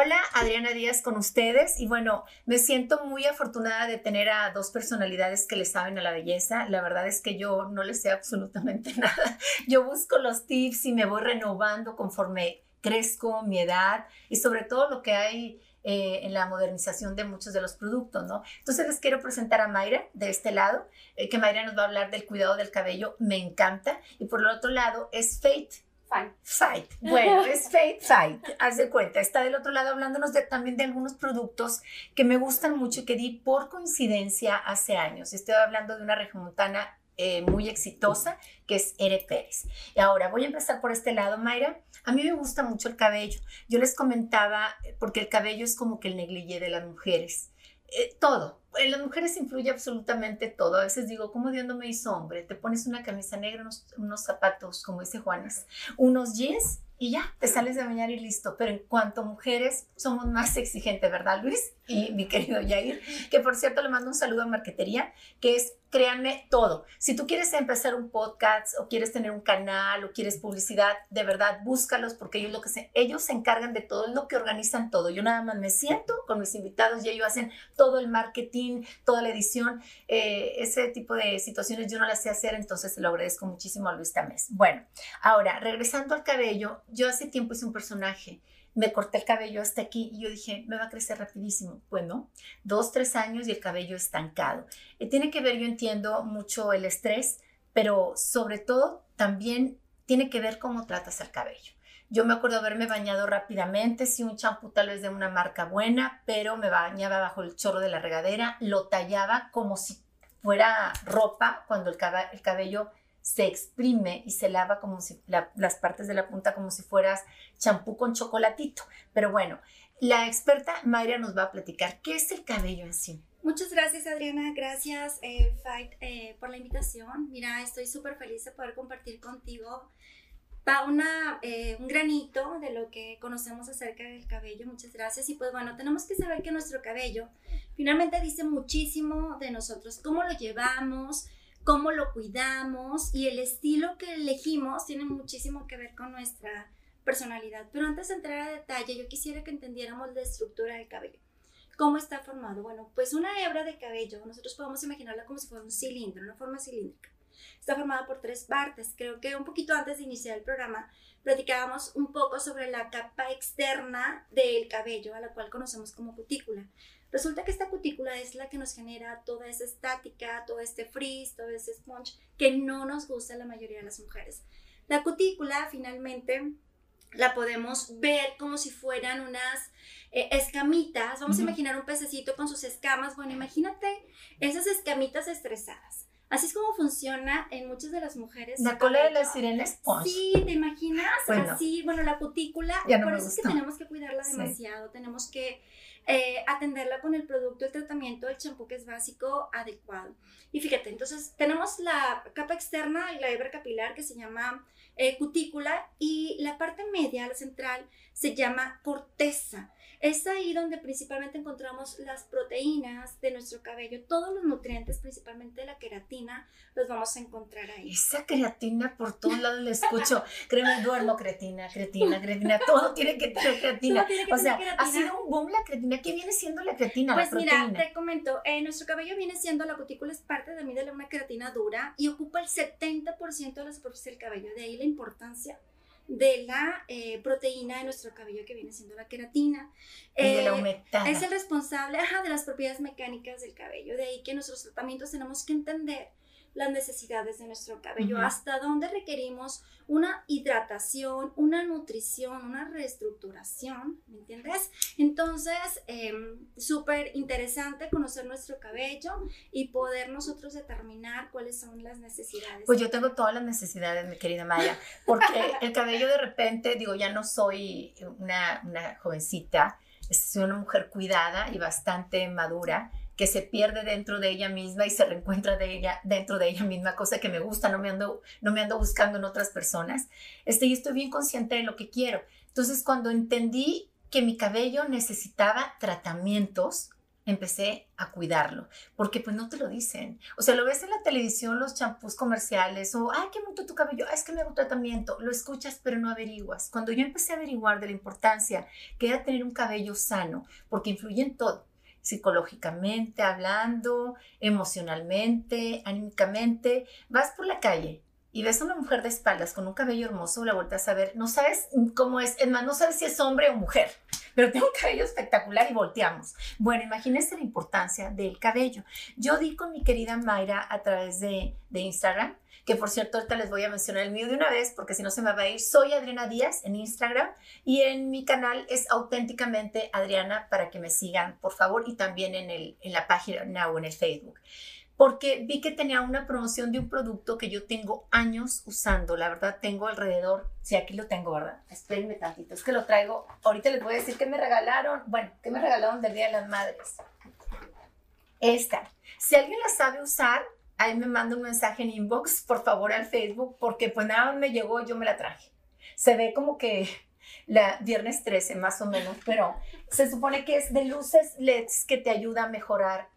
Hola, Adriana Díaz con ustedes y bueno, me siento muy afortunada de tener a dos personalidades que le saben a la belleza. La verdad es que yo no les sé absolutamente nada. Yo busco los tips y me voy renovando conforme crezco, mi edad y sobre todo lo que hay eh, en la modernización de muchos de los productos, ¿no? Entonces les quiero presentar a Mayra de este lado, eh, que Mayra nos va a hablar del cuidado del cabello, me encanta. Y por el otro lado es Fate Fight. Fight. Bueno, es Fate Fight. Haz de cuenta. Está del otro lado hablándonos de, también de algunos productos que me gustan mucho y que di por coincidencia hace años. Estoy hablando de una regiomontana eh, muy exitosa que es Ere Pérez. Y ahora voy a empezar por este lado, Mayra. A mí me gusta mucho el cabello. Yo les comentaba, porque el cabello es como que el negligé de las mujeres. Eh, todo. En las mujeres influye absolutamente todo. A veces digo, ¿cómo Dios no me hizo hombre? Te pones una camisa negra, unos, zapatos, como dice Juanes, unos jeans y ya, te sales de bañar y listo. Pero en cuanto a mujeres, somos más exigentes, ¿verdad, Luis? Y mi querido Jair, que por cierto le mando un saludo a Marquetería, que es, créanme, todo. Si tú quieres empezar un podcast o quieres tener un canal o quieres publicidad, de verdad, búscalos porque ellos, lo que se, ellos se encargan de todo, es lo que organizan todo. Yo nada más me siento con mis invitados y ellos hacen todo el marketing, toda la edición. Eh, ese tipo de situaciones yo no las sé hacer, entonces se lo agradezco muchísimo a Luis Tamés. Bueno, ahora, regresando al cabello, yo hace tiempo hice un personaje me corté el cabello hasta aquí y yo dije, me va a crecer rapidísimo. Bueno, dos, tres años y el cabello estancado. Eh, tiene que ver, yo entiendo mucho el estrés, pero sobre todo también tiene que ver cómo tratas el cabello. Yo me acuerdo haberme bañado rápidamente, sí, un champú tal vez de una marca buena, pero me bañaba bajo el chorro de la regadera, lo tallaba como si fuera ropa cuando el, cabello se exprime y se lava como si las partes de la punta como si fueras champú con chocolatito. Pero bueno, la experta Mayra nos va a platicar qué es el cabello en sí. Muchas gracias Adriana, gracias eh, Fight eh, por la invitación. Mira, estoy súper feliz de poder compartir contigo una, eh, un granito de lo que conocemos acerca del cabello. Muchas gracias. Y pues bueno, tenemos que saber que nuestro cabello finalmente dice muchísimo de nosotros, cómo lo llevamos, cómo lo cuidamos y el estilo que elegimos tiene muchísimo que ver con nuestra personalidad. Pero antes de entrar a detalle, yo quisiera que entendiéramos la estructura del cabello. ¿Cómo está formado? Bueno, pues una hebra de cabello, nosotros podemos imaginarla como si fuera un cilindro, una forma cilíndrica. Está formada por tres partes. Creo que un poquito antes de iniciar el programa platicábamos un poco sobre la capa externa del cabello, a la cual conocemos como cutícula. Resulta que esta cutícula es la que nos genera toda esa estática, todo este frizz, todo ese sponge que no nos gusta a la mayoría de las mujeres. La cutícula finalmente la podemos ver como si fueran unas eh, escamitas. Vamos a imaginar un pececito con sus escamas. Bueno, imagínate esas escamitas estresadas. Así es como funciona en muchas de las mujeres. La cola de la sirena sponge. Sí, ¿te imaginas? Así, bueno, la cutícula. por eso es que tenemos que cuidarla demasiado. Tenemos que eh, atenderla con el producto, el tratamiento, el champú que es básico, adecuado. Y fíjate, entonces tenemos la capa externa y la hebra capilar que se llama eh, cutícula y la parte media, la central, se llama corteza. Es ahí donde principalmente encontramos las proteínas de nuestro cabello, todos los nutrientes, principalmente la queratina, los vamos a encontrar ahí. Esa creatina por todos lados la escucho. Créeme, duermo creatina, creatina, creatina, todo tiene que tener creatina. o sea, ha sido un boom la creatina. ¿Qué viene siendo la creatina? Pues mira, te comento, eh, nuestro cabello viene siendo, la cutícula es parte de mí de una queratina dura y ocupa el 70% de la superficie del cabello. De ahí la importancia de la eh, proteína de nuestro cabello que viene siendo la queratina. de la eh, humedad. Es el responsable de las propiedades mecánicas del cabello. De ahí que nuestros tratamientos tenemos que entender las necesidades de nuestro cabello, hasta dónde requerimos una hidratación, una nutrición, una reestructuración, ¿me entiendes? Entonces, em, súper interesante conocer nuestro cabello y poder nosotros determinar cuáles son las necesidades. Pues yo tengo todas las necesidades, mi querida Maya, porque el cabello de repente, digo, ya no soy una, una jovencita, soy una mujer cuidada y bastante madura que se pierde dentro de ella misma y se reencuentra de ella, dentro de ella misma, cosa que me gusta, no me ando, no me ando buscando en otras personas. Este, y estoy bien consciente de lo que quiero. Entonces, cuando entendí que mi cabello necesitaba tratamientos, empecé a cuidarlo, porque pues no te lo dicen. O sea, lo ves en la televisión, los champús comerciales, o, ay, qué bonito tu cabello, es que me hago tratamiento, lo escuchas pero no averiguas. Cuando yo empecé a averiguar de la importancia que era tener un cabello sano, porque influye en todo, psicológicamente, hablando, emocionalmente, anímicamente, vas por la calle y ves a una mujer de espaldas con un cabello hermoso, la vueltas a ver, no sabes cómo es, es no sabes si es hombre o mujer, pero tiene un cabello espectacular y volteamos. Bueno, imagínense la importancia del cabello. Yo di con mi querida Mayra a través de, de Instagram, que por cierto ahorita les voy a mencionar el mío de una vez porque si no se me va a ir. Soy Adriana Díaz en Instagram y en mi canal es auténticamente Adriana para que me sigan, por favor, y también en, el, en la página o en el Facebook porque vi que tenía una promoción de un producto que yo tengo años usando. La verdad, tengo alrededor, sí, aquí lo tengo, ¿verdad? Espérenme tantito, es que lo traigo. Ahorita les voy a decir que me regalaron, bueno, que me regalaron del Día de las Madres. Esta. Si alguien la sabe usar, ahí me manda un mensaje en inbox, por favor, al Facebook, porque pues nada me llegó, yo me la traje. Se ve como que la viernes 13 más o menos, pero se supone que es de luces LEDs que te ayuda a mejorar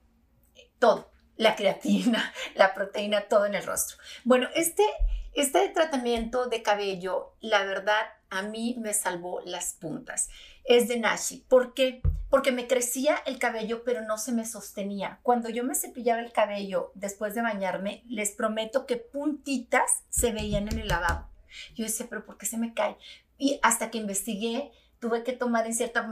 todo la creatina, la proteína, todo en el rostro. Bueno, este, este tratamiento de cabello, la verdad, a mí me salvó las puntas. Es de Nashi. ¿Por qué? Porque me crecía el cabello, pero no se me sostenía. Cuando yo me cepillaba el cabello después de bañarme, les prometo que puntitas se veían en el lavabo. Yo decía, pero ¿por qué se me cae? Y hasta que investigué, tuve que tomar en cierta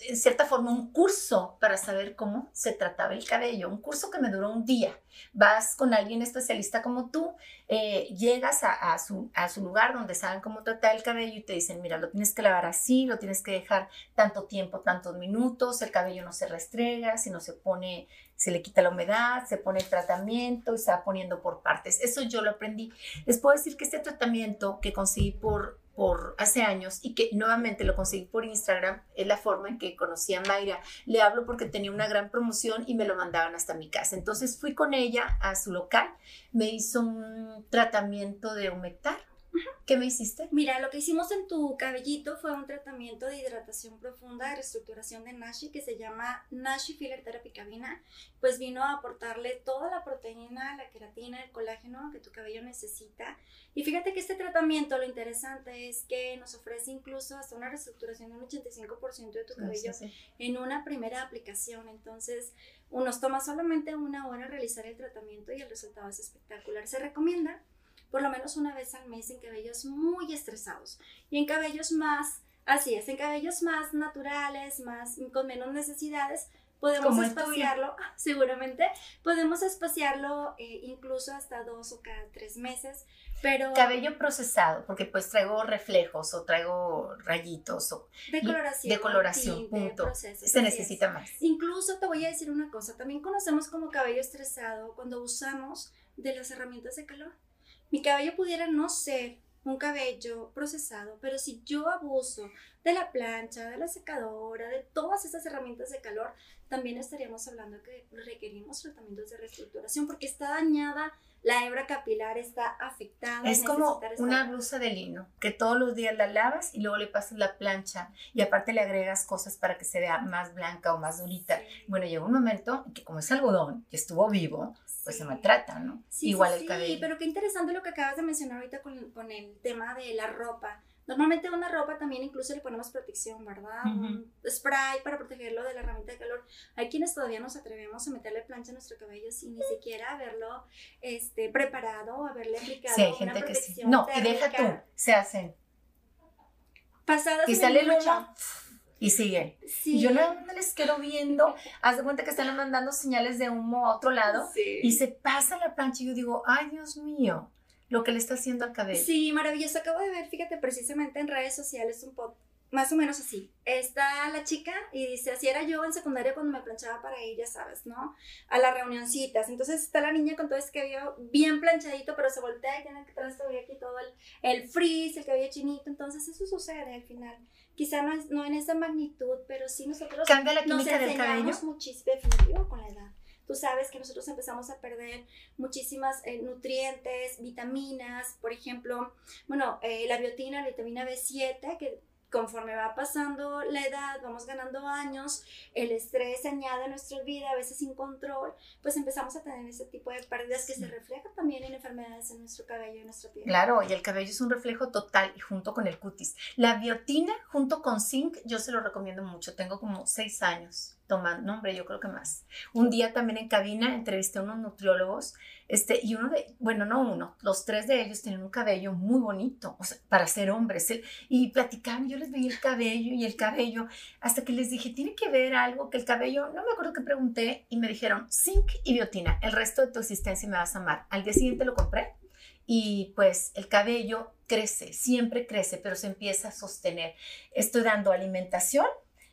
en cierta forma un curso para saber cómo se trataba el cabello, un curso que me duró un día. Vas con alguien especialista como tú, eh, llegas a, su, a su lugar donde saben cómo tratar el cabello y te dicen, mira, lo tienes que lavar así, lo tienes que dejar tanto tiempo, tantos minutos, el cabello no se restrega, si no se pone, se le quita la humedad, se pone el tratamiento y se va poniendo por partes. Eso yo lo aprendí. Les puedo decir que este tratamiento que conseguí por por hace años y que nuevamente lo conseguí por Instagram, es la forma en que conocí a Mayra. Le hablo porque tenía una gran promoción y me lo mandaban hasta mi casa. Entonces fui con ella a su local, me hizo un tratamiento de humectar ¿Qué me hiciste? Mira, lo que hicimos en tu cabellito fue un tratamiento de hidratación profunda, de reestructuración de Nashi, que se llama Nashi Filler Therapy Cabina. Pues vino a aportarle toda la proteína, la queratina, el colágeno que tu cabello necesita. Y fíjate que este tratamiento, lo interesante es que nos ofrece incluso hasta una reestructuración de un 85% de tu cabello en una primera aplicación. Entonces, nos toma solamente una hora realizar el tratamiento y el resultado es espectacular. Se recomienda por lo menos una vez al mes en cabellos muy estresados y en cabellos más, así es, en cabellos más naturales, más con menos necesidades, podemos espaciarlo, seguramente, podemos espaciarlo eh, incluso hasta dos o cada tres meses, pero... Cabello procesado, porque pues traigo reflejos o traigo rayitos o... Decoloración. Decoloración, punto. Se necesita más. Incluso te voy a decir una cosa, también conocemos como cabello estresado cuando usamos de las herramientas de calor mi cabello pudiera no ser un cabello procesado, pero si yo abuso de la plancha, de la secadora, de todas esas herramientas de calor, también estaríamos hablando que requerimos tratamientos de reestructuración porque está dañada, la hebra capilar está afectada. Es como una blusa de lino, que todos los días la lavas y luego le pasas la plancha y aparte le agregas cosas para que se vea más blanca o más durita. Bueno, llegó un momento en que como es algodón, que estuvo vivo, pues se maltrata, ¿no? Igual el cabello. Sí, pero qué interesante lo que acabas de mencionar ahorita con, con, el tema de la ropa. Normalmente una ropa también incluso le ponemos protección, ¿verdad? Un spray para protegerlo de la herramienta de calor. Hay quienes todavía nos atrevemos a meterle plancha a nuestro cabello sin ni siquiera haberlo este, preparado, haberle aplicado sí, hay gente una protección que sí. No, y deja tú, se hacen. Pasadas y sale el humo y sigue. Y yo no les quiero viendo, haz de cuenta que están mandando señales de humo a otro lado y se pasa la plancha y yo digo, ay Dios mío, lo que le está haciendo al cabello. Sí, maravilloso. Acabo de ver, fíjate, precisamente en redes sociales un poco más o menos así. Está la chica y dice, así era yo en secundaria cuando me planchaba para ella, ¿sabes? ¿No? A las reunioncitas. Entonces está la niña con todo ese cabello bien planchadito, pero se voltea y tiene que traer todavía aquí todo el, el frizz, el cabello chinito. Entonces eso sucede al final. Quizá no, es, no en esa magnitud, pero sí nosotros Cambia la química nos del cabello. muchísimo definitivo con la edad. Tú sabes que nosotros empezamos a perder muchísimas eh, nutrientes, vitaminas, por ejemplo, bueno, eh, la biotina, la vitamina B7, que conforme va pasando la edad, vamos ganando años, el estrés se añade a nuestra vida, a veces sin control, pues empezamos a tener ese tipo de pérdidas que se reflejan también en enfermedades en nuestro cabello y en nuestra piel. Claro, y el cabello es un reflejo total y junto con el cutis. La biotina junto con zinc, yo se lo recomiendo mucho. Tengo como seis años tomando, no hombre, yo creo que más. Un día también en cabina entrevisté a unos nutriólogos, este, y uno de, bueno, no uno, los tres de ellos tienen un cabello muy bonito, o sea, para ser hombres, y platicaban, yo les veía el cabello y el cabello, hasta que les dije, tiene que ver algo que el cabello, no me acuerdo qué pregunté, y me dijeron, zinc y biotina, el resto de tu existencia me vas a amar. Al día siguiente lo compré, y pues el cabello crece, siempre crece, pero se empieza a sostener. Estoy dando alimentación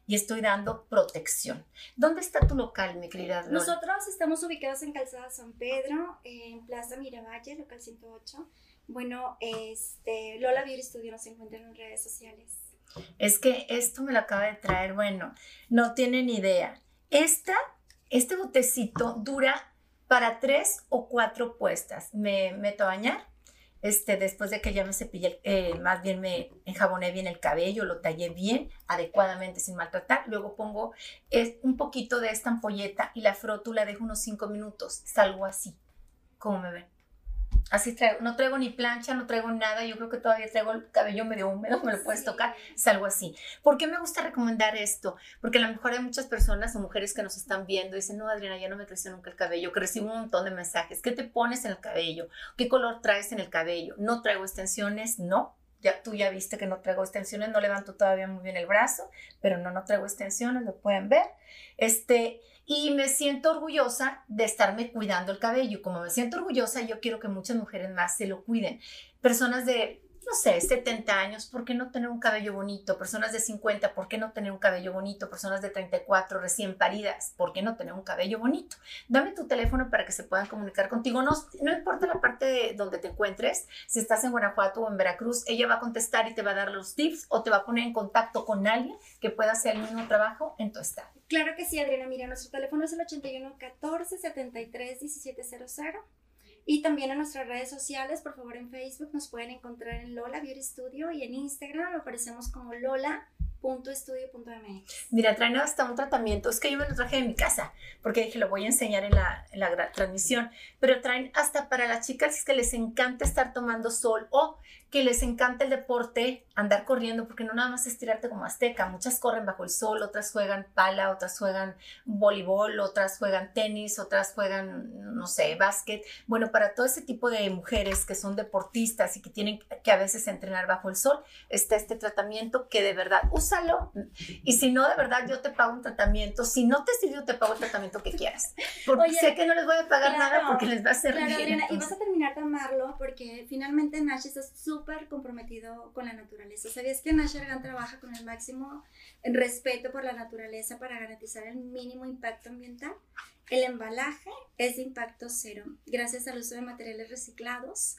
y estoy dando protección. ¿Dónde está tu local, mi querida Lola? Nosotros estamos ubicados en Calzada San Pedro, en Plaza Miravalle, local 108. Bueno, este, Lola Beauty Studio nos encuentra en redes sociales. Es que esto me lo acaba de traer, bueno, no tienen idea. Esta, este botecito dura para tres o cuatro puestas. Me meto a bañar, este, después de que ya me cepillé, eh, más bien me enjaboné bien el cabello, lo tallé bien, adecuadamente, sin maltratar. Luego pongo un poquito de esta ampolleta y la froto, la dejo unos cinco minutos. Salgo así, como me ven. Así traigo, no traigo ni plancha, no traigo nada, yo creo que todavía traigo el cabello medio húmedo, me lo puedes tocar, salgo así. ¿Por qué me gusta recomendar esto? Porque a lo mejor hay muchas personas o mujeres que nos están viendo y dicen, no, Adriana, ya no me creció nunca el cabello, que recibo un montón de mensajes, ¿qué te pones en el cabello? ¿Qué color traes en el cabello? ¿No traigo extensiones? No, ya, tú ya viste que no traigo extensiones, no levanto todavía muy bien el brazo, pero no, no traigo extensiones, lo pueden ver. Este, y me siento orgullosa de estarme cuidando el cabello. Como me siento orgullosa, yo quiero que muchas mujeres más se lo cuiden. Personas de no sé, 70 años, ¿por qué no tener un cabello bonito? Personas de 50, ¿por qué no tener un cabello bonito? Personas de 34 recién paridas, ¿por qué no tener un cabello bonito? Dame tu teléfono para que se puedan comunicar contigo. No, importa la parte de donde te encuentres, si estás en Guanajuato o en Veracruz, ella va a contestar y te va a dar los tips o te va a poner en contacto con alguien que pueda hacer el mismo trabajo en tu estado. Claro que sí, Adriana. Mira, nuestro teléfono es el 81 14 73 1700. Y también en nuestras redes sociales, por favor en Facebook nos pueden encontrar en Lola Beauty Studio y en Instagram aparecemos como Lola .estudio.mx. Mira, traen hasta un tratamiento, es que yo me lo traje de mi casa, porque dije, lo voy a enseñar en la, en la transmisión, pero traen hasta para las chicas que les encanta estar tomando sol o que les encanta el deporte, andar corriendo, porque no nada más estirarte como azteca, muchas corren bajo el sol, otras juegan pala, otras juegan voleibol, otras juegan tenis, otras juegan, no sé, básquet. Bueno, para todo ese tipo de mujeres que son deportistas y que tienen que a veces entrenar bajo el sol, está este tratamiento que de verdad úsalo. Y si no, de verdad, yo te pago un tratamiento. Si no te sirvió, te pago el tratamiento que quieras. Porque sé que no les voy a pagar nada porque les va a hacer bien. y vas a terminar de amarlo porque finalmente Nash está súper comprometido con la naturaleza. ¿Sabías que Nash Argan trabaja con el máximo respeto por la naturaleza para garantizar el mínimo impacto ambiental? El embalaje es de impacto cero, gracias al uso de materiales reciclados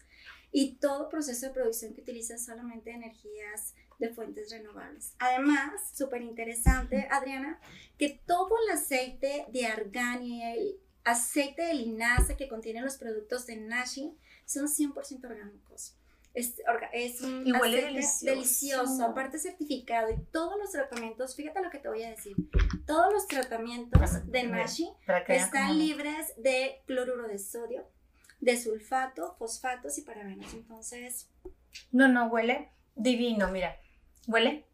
y todo proceso de producción que utiliza solamente energías de fuentes renovables. Además, súper interesante, Adriana, que todo el aceite de argán y el aceite de linaza que contienen los productos de Nashi son 100% orgánicos. Es, es un y huele delicioso. delicioso, aparte certificado y todos los tratamientos, fíjate lo que te voy a decir, todos los tratamientos de Nashi están libres de cloruro de sodio, de sulfato, fosfatos y parabenos. Entonces... No, no, huele divino, mira. ¿Huele?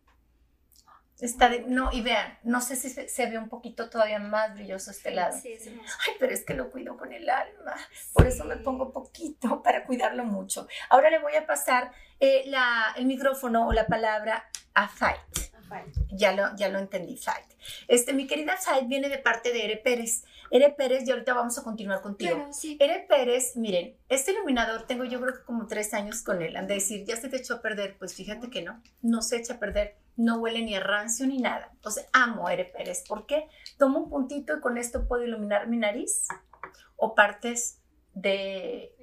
Está no, y vean, no sé si se, ve un poquito todavía más brilloso este lado. Sí, es Ay, pero es que lo cuido con el alma. Por eso me pongo poquito para cuidarlo mucho. Ahora le voy a pasar eh, la, el micrófono o la palabra a Fight. Ya lo, ya lo entendí, Fight. Este, mi querida Fight viene de parte de Ere Pérez. Ere Pérez, y ahorita vamos a continuar contigo. Ere Pérez, miren, este iluminador tengo yo creo que como tres años con él. Han de decir, ya se te echó a perder. Pues fíjate que no, no se echa a perder. No huele ni a rancio ni nada. Entonces, amo Ere Pérez. ¿Por qué? Tomo un puntito y con esto puedo iluminar mi nariz o partes de,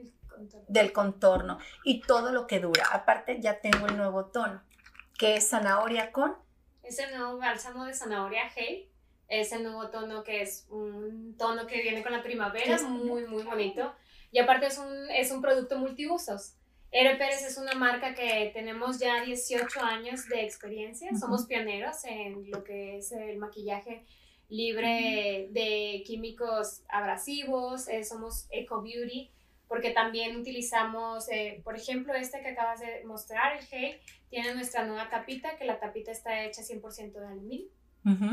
del contorno y todo lo que dura. Aparte, ya tengo el nuevo tono, que es zanahoria con es el nuevo bálsamo de zanahoria Hey. Es el nuevo tono que es un tono que viene con la primavera, es muy, muy bonito. Y aparte es un, es un producto multiusos. Ere Pérez es una marca que tenemos ya 18 años de experiencia. Somos pioneros en lo que es el maquillaje libre de químicos abrasivos. Eh, somos Eco Beauty porque también utilizamos, eh, por ejemplo, este que acabas de mostrar, el Hey, tiene nuestra nueva tapita, que la tapita está hecha 100% de aluminio.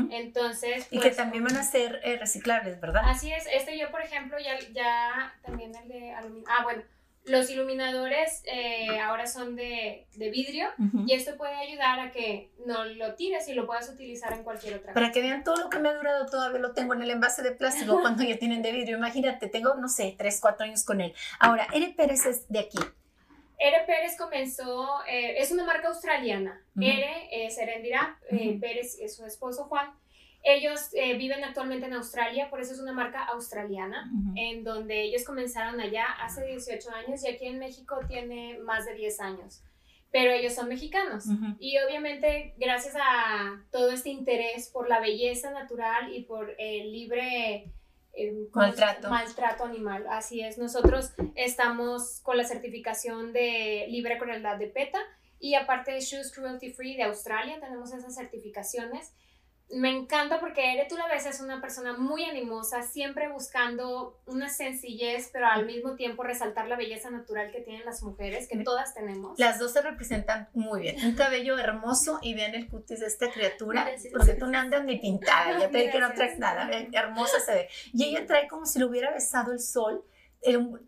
Entonces, y que pues, también van a ser eh, reciclables, ¿verdad? Así es. Este yo, por ejemplo, ya, ya también el de aluminio. Ah, bueno, los iluminadores eh, ahora son de, vidrio y esto puede ayudar a que no lo tires y lo puedas utilizar en cualquier otra Para que vean todo lo que me ha durado, todavía lo tengo en el envase de plástico cuando ya tienen de vidrio. Imagínate, tengo, no sé, 3, 4 años con él. Ahora, Ere Pérez es de aquí. Ere Pérez comenzó, eh, es una marca australiana. Ere es Erendira, eh, Pérez es su esposo Juan. Ellos eh, viven actualmente en Australia, por eso es una marca australiana, en donde ellos comenzaron allá hace 18 años y aquí en México tiene más de 10 años. Pero ellos son mexicanos y obviamente gracias a todo este interés por la belleza natural y por el libre eh, maltrato. maltrato animal. Así es, nosotros estamos con la certificación de libre crueldad de PETA y aparte de Shoes Cruelty Free de Australia, tenemos esas certificaciones me encanta porque Ere, tú la ves, es una persona muy animosa, siempre buscando una sencillez, pero al mismo tiempo resaltar la belleza natural que tienen las mujeres, que todas tenemos. Las dos se representan muy bien. Un cabello hermoso y vean el cutis de esta criatura, porque tú no andas ni pintada, ya te que no traes nada, hermosa se ve. Y ella trae como si le hubiera besado el sol,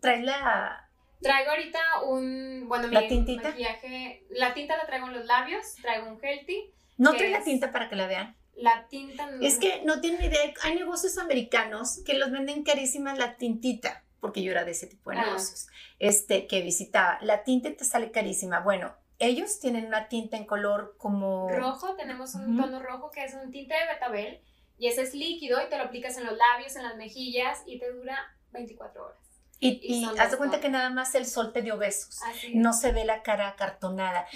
trae la... Traigo ahorita un, bueno, mi maquillaje, la tinta la traigo en los labios, traigo un healthy. No trae la tinta para que la vean la tinta. Es que no tienen idea. Hay negocios americanos que los venden carísimas la tintita, porque yo era de ese tipo de ah. negocios, este, que visitaba. La tinta te sale carísima. Bueno, ellos tienen una tinta en color como... Rojo, tenemos un tono rojo que es un tinte de betabel y ese es líquido y te lo aplicas en los labios, en las mejillas y te dura 24 horas. Y, y, haz de cuenta que nada más el sol te dio besos. No se ve la cara acartonada.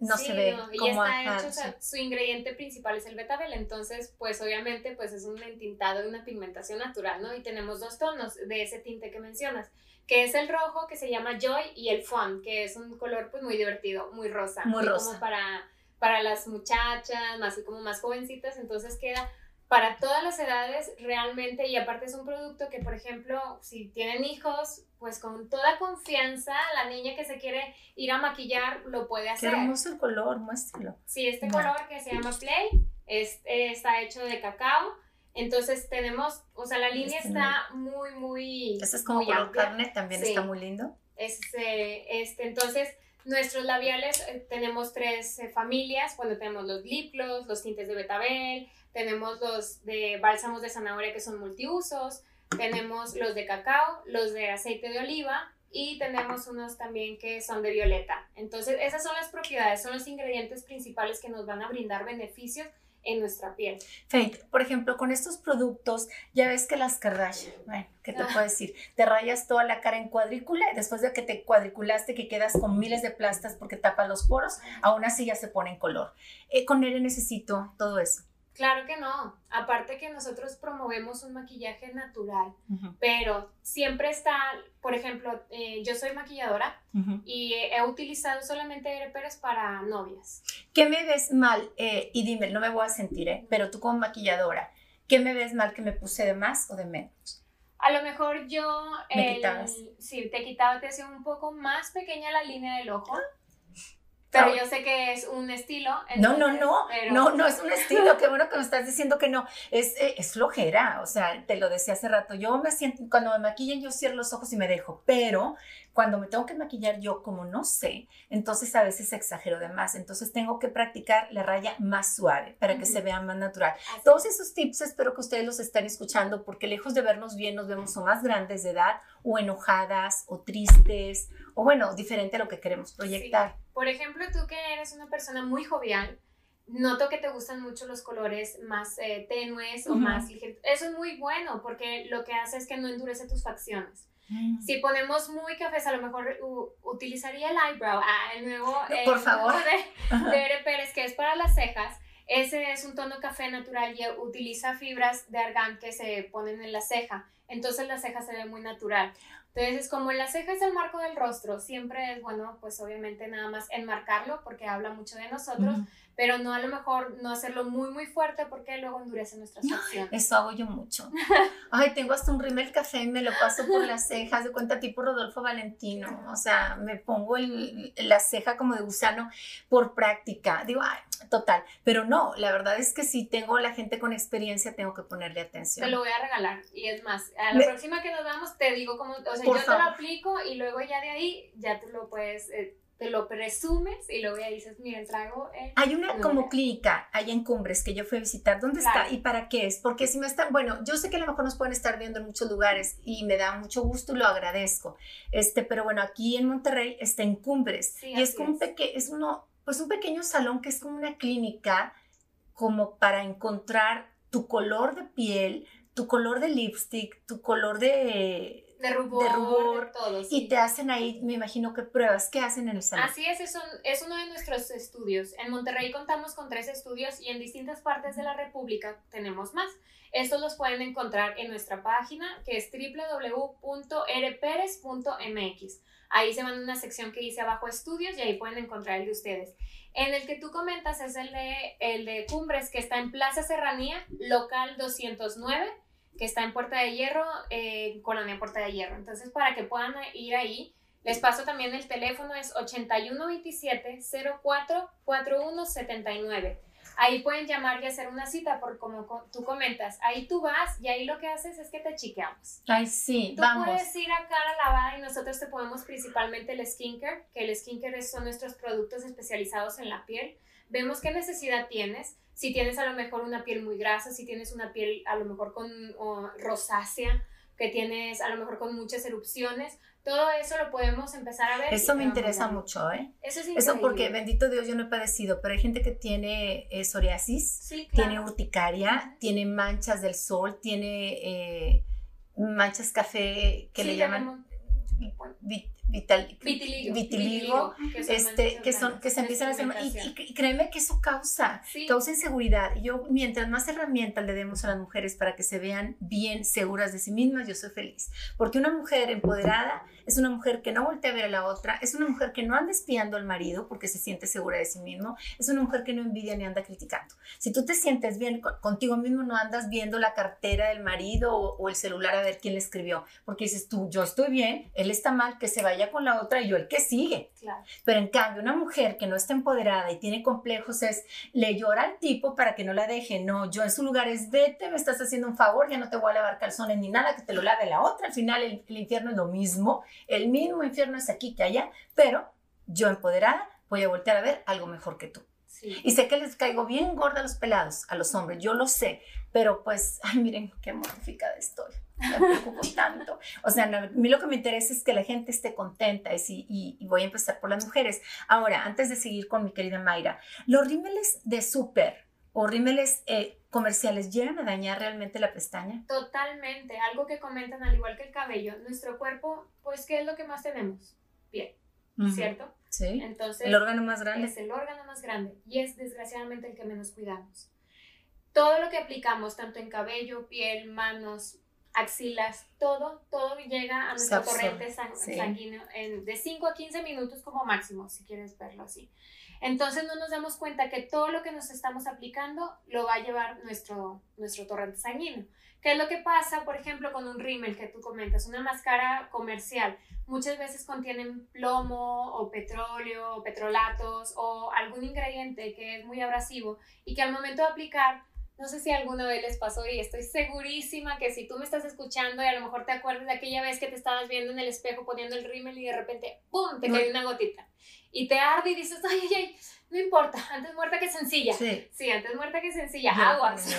no se ve como su ingrediente principal es el betabel, entonces pues obviamente pues es un entintado de una pigmentación natural, ¿no? Y tenemos dos tonos de ese tinte que mencionas, que es el rojo que se llama Joy y el Fun, que es un color pues muy divertido, muy rosa, muy, rosa. como para para las muchachas, más así como más jovencitas, entonces queda para todas las edades realmente y aparte es un producto que por ejemplo si tienen hijos pues con toda confianza la niña que se quiere ir a maquillar lo puede hacer. Qué hermoso el color, muéstralo. Sí, este color que se llama Play es, está hecho de cacao. Entonces tenemos, o sea, la línea este está muy, muy... Este es como color carne, también está muy lindo. Este, este, entonces, nuestros labiales eh, tenemos tres eh, familias. Bueno, tenemos los lip gloss, los tintes de betabel, tenemos los de bálsamos de zanahoria que son multiusos, tenemos los de cacao, los de aceite de oliva y tenemos unos también que son de violeta. Entonces, esas son las propiedades, son los ingredientes principales que nos van a brindar beneficios en nuestra piel. Faith, por ejemplo, con estos productos, ya ves que las Kardashian, bueno, ¿qué te puedo decir? Te rayas toda la cara en cuadrícula y después de que te cuadriculaste, que quedas con miles de plastas porque tapas los poros, aún así ya se pone en color. Eh, con él necesito todo eso. Claro que no. Aparte que nosotros promovemos un maquillaje natural, pero siempre está, por ejemplo, eh, yo soy maquilladora y he utilizado solamente Pérez para novias. ¿Qué me ves mal? Eh, y dime, no me voy a sentir, ¿eh? pero tú como maquilladora, ¿qué me ves mal que me puse de más o de menos? A lo mejor yo... ¿Me quitabas? Sí, te quitaba, te hacía un poco más pequeña la línea del ojo. Pero yo sé que es un estilo. no, no, no, no, no es un estilo. Qué bueno que me estás diciendo que no. Es, eh, es flojera, o sea, te lo decía hace rato. Yo me siento, cuando me maquillan, yo cierro los ojos y me dejo, pero cuando me tengo que maquillar yo, como no sé, entonces a veces exagero de más. Entonces tengo que practicar la raya más suave para que se vea más natural. Todos esos tips espero que ustedes los estén escuchando porque lejos de vernos bien, nos vemos o más grandes de edad o enojadas o tristes o bueno, diferente a lo que queremos proyectar. Por ejemplo, tú que eres una persona muy jovial, noto que te gustan mucho los colores más eh, tenues o más ligeros. Eso es muy bueno porque lo que hace es que no endurece tus facciones. Mm. Si ponemos muy cafés, a lo mejor utilizaría el eyebrow, ah, el nuevo Por favor. de, de Pérez, que es para las cejas. Ese es un tono café natural y utiliza fibras de argán que se ponen en la ceja. entonces la ceja se ve muy natural. Entonces, como la ceja es el marco del rostro, siempre es bueno, pues obviamente nada más enmarcarlo porque habla mucho de nosotros, pero no a lo mejor no hacerlo muy, muy fuerte porque luego endurece nuestra facciones. Eso hago yo mucho. Ay, tengo hasta un rímel café y me lo paso por las cejas, de cuenta tipo Rodolfo Valentino. O sea, me pongo el, la ceja como de gusano por práctica. Digo, ay, total. Pero no, la verdad es que si tengo la gente con experiencia, tengo que ponerle atención. Te lo voy a regalar. Y es más, a la próxima que nos vamos, te digo cómo, o sea, yo te lo aplico y luego ya de ahí, ya tú lo puedes... Eh, te lo presumes y luego ya dices, mira, trago. Hay una como clínica allá en Cumbres que yo fui a visitar. ¿Dónde está y para qué es? Porque si me están, bueno, yo sé que a lo mejor nos pueden estar viendo en muchos lugares y me da mucho gusto y lo agradezco. Este, pero bueno, aquí en Monterrey está en Cumbres y es como un pequeño, es uno, pues un pequeño salón que es como una clínica como para encontrar tu color de piel, tu color de lipstick, tu color de de rubor, Y te hacen ahí, me imagino que pruebas, ¿qué hacen en el salón? Así es, es, es uno de nuestros estudios. En Monterrey contamos con tres estudios y en distintas partes de la República tenemos más. Estos los pueden encontrar en nuestra página que es www.rperez.mx. Ahí se van a una sección que dice abajo estudios y ahí pueden encontrar el de ustedes. En el que tú comentas es el de, el de Cumbres, que está en Plaza Serranía, local 209 que está en Puerta de Hierro, eh, Colonia Puerta de Hierro. Entonces, para que puedan ir ahí, les paso también el teléfono, es 8127-044179. Ahí pueden llamar y hacer una cita, por como tú comentas. Ahí tú vas y ahí lo que haces es que te chiqueamos. Ay, sí, tú puedes ir a cara lavada y nosotros te ponemos principalmente el skincare, que el skincare son nuestros productos especializados en la piel. Vemos qué necesidad tienes. Si tienes a lo mejor una piel muy grasa, si tienes una piel a lo mejor con rosácea, que tienes a lo mejor con muchas erupciones, todo eso lo podemos empezar a ver. Eso me interesa mucho, ¿eh? Eso es Eso porque, bendito Dios, yo no he padecido, pero hay gente que tiene eh, psoriasis, tiene urticaria, tiene manchas del sol, tiene eh, manchas café que le llaman vitiligo, que este, que son, que se empiezan a hacer, y, créeme que eso causa, causa inseguridad. Yo, mientras más herramientas le demos a las mujeres para que se vean bien seguras de sí mismas, yo soy feliz. Porque una mujer empoderada es una mujer que no voltea a ver a la otra, es una mujer que no anda espiando al marido porque se siente segura de sí mismo, es una mujer que no envidia ni anda criticando. Si tú te sientes bien contigo mismo, no andas viendo la cartera del marido o, o el celular a ver quién le escribió, porque dices tú, yo estoy bien, él está mal, que se vaya con la otra y yo el que sigue. Pero en cambio, una mujer que no está empoderada y tiene complejos es, le llora al tipo para que no la deje. No, yo en su lugar es, vete, me estás haciendo un favor, ya no te voy a lavar calzones ni nada, que te lo lave la otra. Al final el, infierno es lo mismo, el mismo infierno es aquí que allá, pero yo empoderada voy a voltear a ver algo mejor que tú. Y sé que les caigo bien gorda a los pelados, a los hombres, yo lo sé, pero pues, ay, miren qué modificada estoy me preocupo tanto. O sea, a mí lo que me interesa es que la gente esté contenta y, y, voy a empezar por las mujeres. Ahora, antes de seguir con mi querida Mayra, los rímeles de súper o rímeles eh, comerciales llegan a dañar realmente la pestaña? Totalmente. Algo que comentan, al igual que el cabello, nuestro cuerpo, pues, ¿qué es lo que más tenemos? Piel, ¿cierto? Sí. Entonces, el órgano más grande. Es el órgano más grande y es desgraciadamente el que menos cuidamos. Todo lo que aplicamos, tanto en cabello, piel, manos, axilas, todo, todo llega a nuestro corriente sanguíneo en, de 5 a 15 minutos como máximo, si quieres verlo así. Entonces no nos damos cuenta que todo lo que nos estamos aplicando lo va a llevar nuestro, nuestro torrente sanguíneo. ¿Qué es lo que pasa, por ejemplo, con un rímel que tú comentas, una máscara comercial? Muchas veces contienen plomo o petróleo o petrolatos o algún ingrediente que es muy abrasivo y que al momento de aplicar no sé si alguna vez les pasó y estoy segurísima que si tú me estás escuchando y a lo mejor te acuerdas de aquella vez que te estabas viendo en el espejo poniendo el rímel y de repente, ¡pum!, te cae una gotita. Y te arde y dices, ay, ay, ay, no importa, antes muerta que sencilla. Sí, sí antes muerta que sencilla, aguas.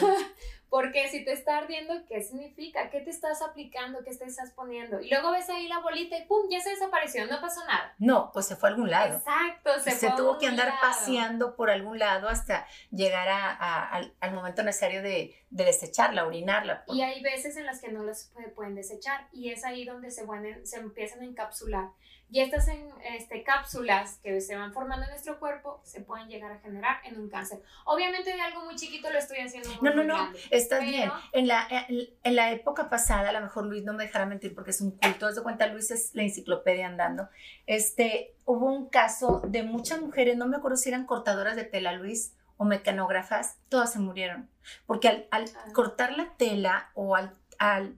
Porque si te está ardiendo, ¿qué significa? ¿Qué te estás aplicando? ¿Qué te estás poniendo? Y luego ves ahí la bolita y ¡pum! Ya se desapareció, no pasó nada. No, pues se fue a algún lado. Exacto, se, se tuvo que andar paseando por algún lado hasta llegar a, al, momento necesario de, de, desecharla, orinarla. Y hay veces en las que no las pueden desechar y es ahí donde se, se empiezan a encapsular. Y estas en, este, cápsulas que se van formando en nuestro cuerpo se pueden llegar a generar en un cáncer. Obviamente de algo muy chiquito lo estoy haciendo muy No, no, no, grande, estás pero- bien. En la, en la época pasada, a lo mejor Luis no me dejará mentir porque es un culto, de cuenta, Luis es la enciclopedia andando. Este, hubo un caso de muchas mujeres, no me acuerdo si eran cortadoras de tela, Luis, o mecanógrafas, todas se murieron. Porque al, al Ah. cortar la tela o al, al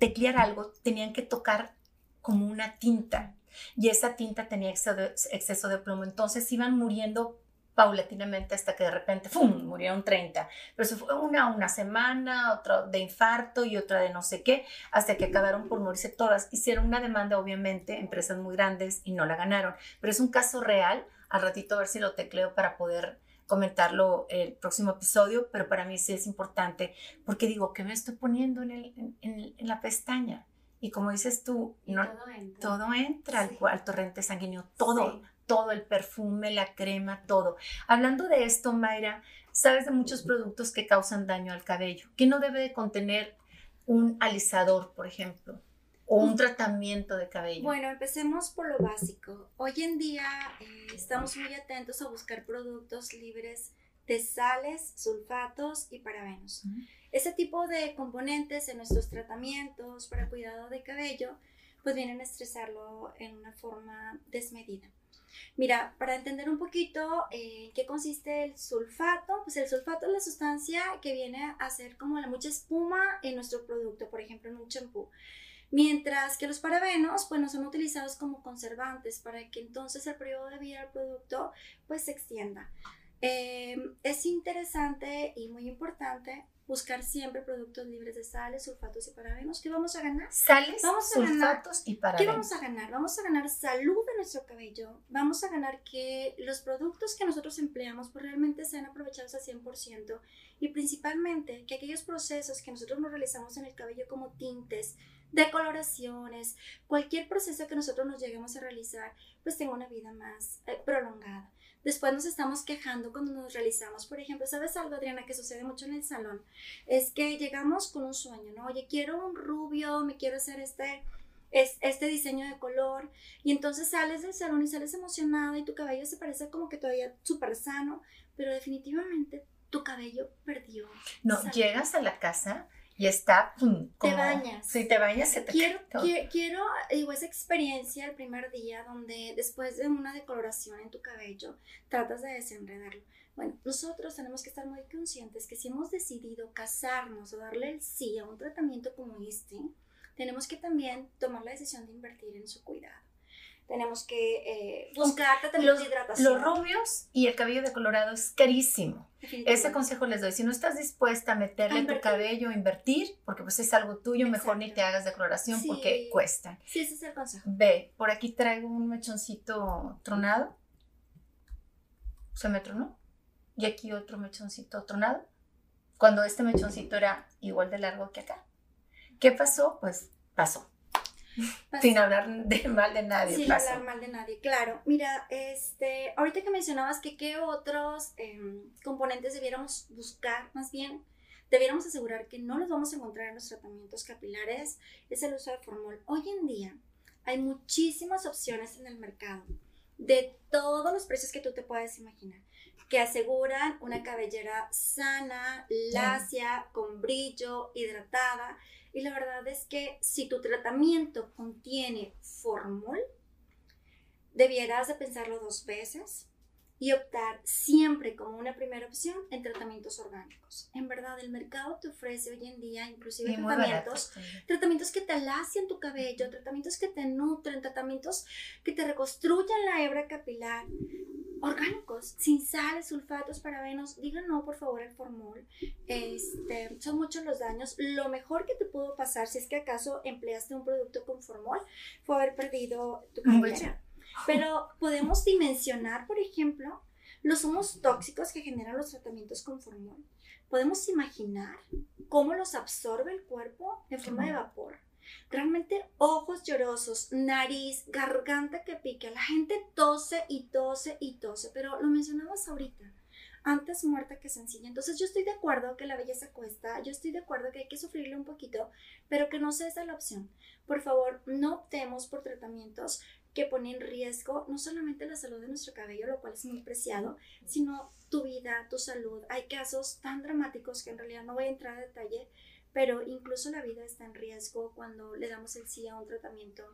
teclear algo, tenían que tocar como una tinta. Y esa tinta tenía exceso de, plomo. Entonces iban muriendo paulatinamente hasta que de repente, ¡fum!, murieron 30. Pero eso fue una una semana, otra de infarto y otra de no sé qué, hasta que acabaron por morirse todas. Hicieron una demanda, obviamente, empresas muy grandes y no la ganaron. Pero es un caso real. Al ratito a ver si lo tecleo para poder comentarlo el próximo episodio, pero para mí sí es importante porque digo, ¿qué me estoy poniendo en la pestaña? Y como dices tú, Y no, todo entra. todo entra al, Sí. al torrente sanguíneo, todo, Sí. todo, el perfume, la crema, todo. Hablando de esto, Mayra, sabes de muchos productos que causan daño al cabello, que no debe de contener un alisador, por ejemplo, o un tratamiento de cabello. Bueno, empecemos por lo básico. Hoy en día eh, estamos muy atentos a buscar productos libres de sales, sulfatos y parabenos. Ese tipo de componentes en nuestros tratamientos para cuidado de cabello, pues vienen a estresarlo en una forma desmedida. Mira, para entender un poquito eh, en qué consiste el sulfato, pues el sulfato es la sustancia que viene a hacer como la mucha espuma en nuestro producto, por ejemplo en un champú. Mientras que los parabenos, pues no son utilizados como conservantes para que entonces el periodo de vida del producto pues se extienda. Eh, es interesante y muy importante buscar siempre productos libres de sales, sulfatos y parabenos. ¿Qué vamos a ganar? Sales, Vamos a ganar- sulfatos y ¿Qué parabenos. vamos a ganar? Vamos a ganar salud de nuestro cabello. Vamos a ganar que los productos que nosotros empleamos pues realmente sean aprovechados al 100% y principalmente que aquellos procesos que nosotros nos realizamos en el cabello como tintes, decoloraciones, cualquier proceso que nosotros nos lleguemos a realizar pues tenga una vida más eh, prolongada. Después nos estamos quejando cuando nos realizamos, por ejemplo, ¿sabes algo, Adriana, que sucede mucho en el salón? Es que llegamos con un sueño, ¿no? Oye, quiero un rubio, me quiero hacer este, es- este diseño de color, y entonces sales del salón y sales emocionada y tu cabello se parece como que todavía súper sano, pero definitivamente tu cabello perdió. No, salud. llegas a la casa y está, como, bañas. Si te bañas, se te Quiero, cae todo. qui- quiero, digo, esa experiencia el primer día donde después de una decoloración en tu cabello tratas de desenredarlo. Bueno, nosotros tenemos que estar muy conscientes que si hemos decidido casarnos o darle el sí a un tratamiento como este, tenemos que también tomar la decisión de invertir en su cuidado. Tenemos que eh, buscar Los, de hidratación. los rubios y el cabello decolorado es carísimo. Ese consejo les doy. Si no estás dispuesta a meterle A tu cabello, a invertir, porque pues es algo tuyo, mejor ni Exacto. te hagas decoloración Sí. porque cuestan. Sí, ese es el consejo. Ve, por aquí traigo un mechoncito tronado. Se me tronó. Y aquí otro mechoncito tronado. Cuando este mechoncito era igual de largo que acá. ¿Qué pasó? Pues pasó. Sin hablar de mal de nadie. Sin hablar mal de nadie, claro. Mira, este, ahorita que mencionabas que qué otros em, componentes debiéramos buscar, más bien, debiéramos asegurar que no los vamos a encontrar en los tratamientos capilares, es el uso de formol. Hoy en día hay muchísimas opciones en el mercado de todos los precios que tú te puedes imaginar que aseguran una cabellera sana, lacia, con brillo, hidratada. Y la verdad es que si tu tratamiento contiene formol, debieras de pensarlo dos veces y optar siempre como una primera opción en tratamientos orgánicos. En verdad, el mercado te ofrece hoy en día inclusive barato. tratamientos tratamientos que te alacian tu cabello, tratamientos que te nutren, tratamientos que te reconstruyan la hebra capilar, orgánicos, sin sales, sulfatos, parabenos. Digan no, por favor, al formol. Este, son muchos los daños. Lo mejor que te pudo pasar, si es que acaso empleaste un producto con formol, fue haber perdido tu Un cabellera. Pero podemos dimensionar, por ejemplo, los humos tóxicos que generan los tratamientos con formol. Podemos imaginar cómo los absorbe el cuerpo en forma de vapor. Realmente ojos llorosos, nariz, garganta que pica. La gente tose y tose y tose, pero lo mencionabas ahorita. Antes muerta que sencilla. Entonces yo estoy de acuerdo que la belleza cuesta, yo estoy de acuerdo que hay que sufrirle un poquito, pero que no sea esa la opción. Por favor, no optemos por tratamientos que pone en riesgo no solamente la salud de nuestro cabello, lo cual es muy preciado, sino tu vida, tu salud. Hay casos tan dramáticos que en realidad no voy a entrar a detalle, pero incluso la vida está en riesgo cuando le damos el sí a un tratamiento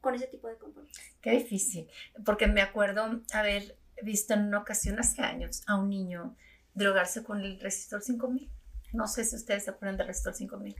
con ese tipo de componentes. Qué difícil, porque me acuerdo haber visto en una ocasión hace años a un niño drogarse con el resistor 5000. No sé si ustedes se acuerdan del resistor 5000.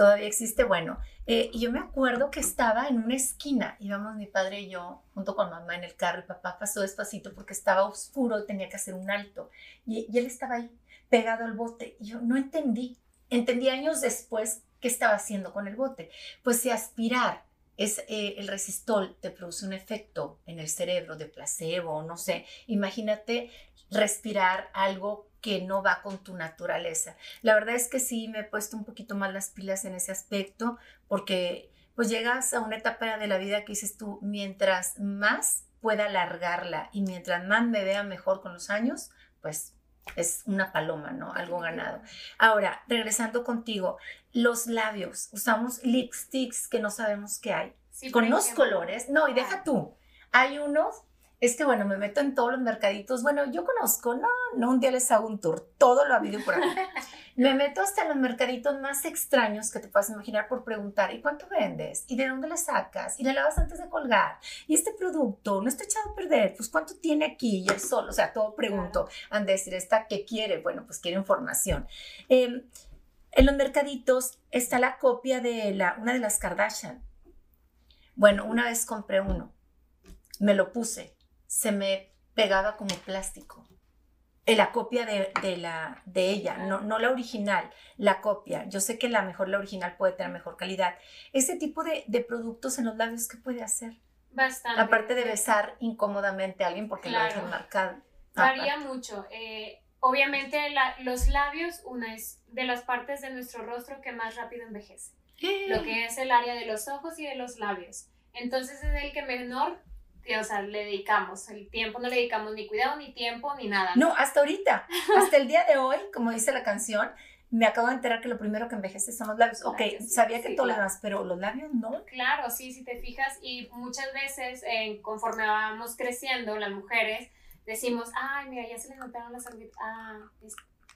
Todavía existe, bueno. Eh, yo me acuerdo que estaba en una esquina, íbamos mi padre y yo junto con mamá en el carro y papá pasó despacito porque estaba oscuro tenía que hacer un alto. Y, y él estaba ahí, pegado al bote. Y yo no entendí. Entendí años después qué estaba haciendo con el bote. Pues si aspirar es eh, el resistol te produce un efecto en el cerebro de placebo, no sé, imagínate respirar algo que no va con tu naturaleza. La verdad es que sí me he puesto un poquito más las pilas en ese aspecto porque pues llegas a una etapa de la vida que dices tú, mientras más pueda alargarla y mientras más me vea mejor con los años, pues es una paloma, ¿no? Algo ganado. Ahora, regresando contigo, los labios, usamos lipsticks que no sabemos qué hay. con unos colores, no, y deja tú, hay unos, es que bueno, me meto en todos los mercaditos, bueno, yo conozco, no, no, un día les hago un tour, todo lo ha habido por ahí. me meto hasta en los mercaditos más extraños que te puedas imaginar por preguntar, ¿y cuánto vendes? ¿Y de dónde le sacas? ¿Y le lavas antes de colgar? ¿Y este producto no está echado a perder? Pues ¿cuánto tiene aquí? Y el sol, o sea, todo pregunto. Han de decir, ¿esta qué quiere? Bueno, pues quiere información. Eh, en los mercaditos está la copia de la, una de las Kardashian. Bueno, una vez compré uno, me lo puse, se me pegaba como plástico. Eh, la copia de, la, de ella, no, no la original, la copia. Yo sé que la mejor, la original puede tener mejor calidad. Ese tipo de, productos en los labios, ¿qué puede hacer? Bastante. Aparte de besar incómodamente a alguien porque lo dejan marcado. Varía mucho. Eh, obviamente los labios, una es de las partes de nuestro rostro que más rápido envejece, lo que es el área de los ojos y de los labios. Entonces es el que menor, o sea, le dedicamos el tiempo, no le dedicamos ni cuidado, ni tiempo, ni nada. No, hasta ahorita, hasta el día de hoy, como dice la canción, me acabo de enterar que lo primero que envejece son los labios. Ok, sabía que todo lo demás, pero los labios no. Claro, sí, si te fijas, y muchas veces eh, conforme vamos creciendo, las mujeres, decimos, ay, mira, ya se le notaron las arruguitas, ah,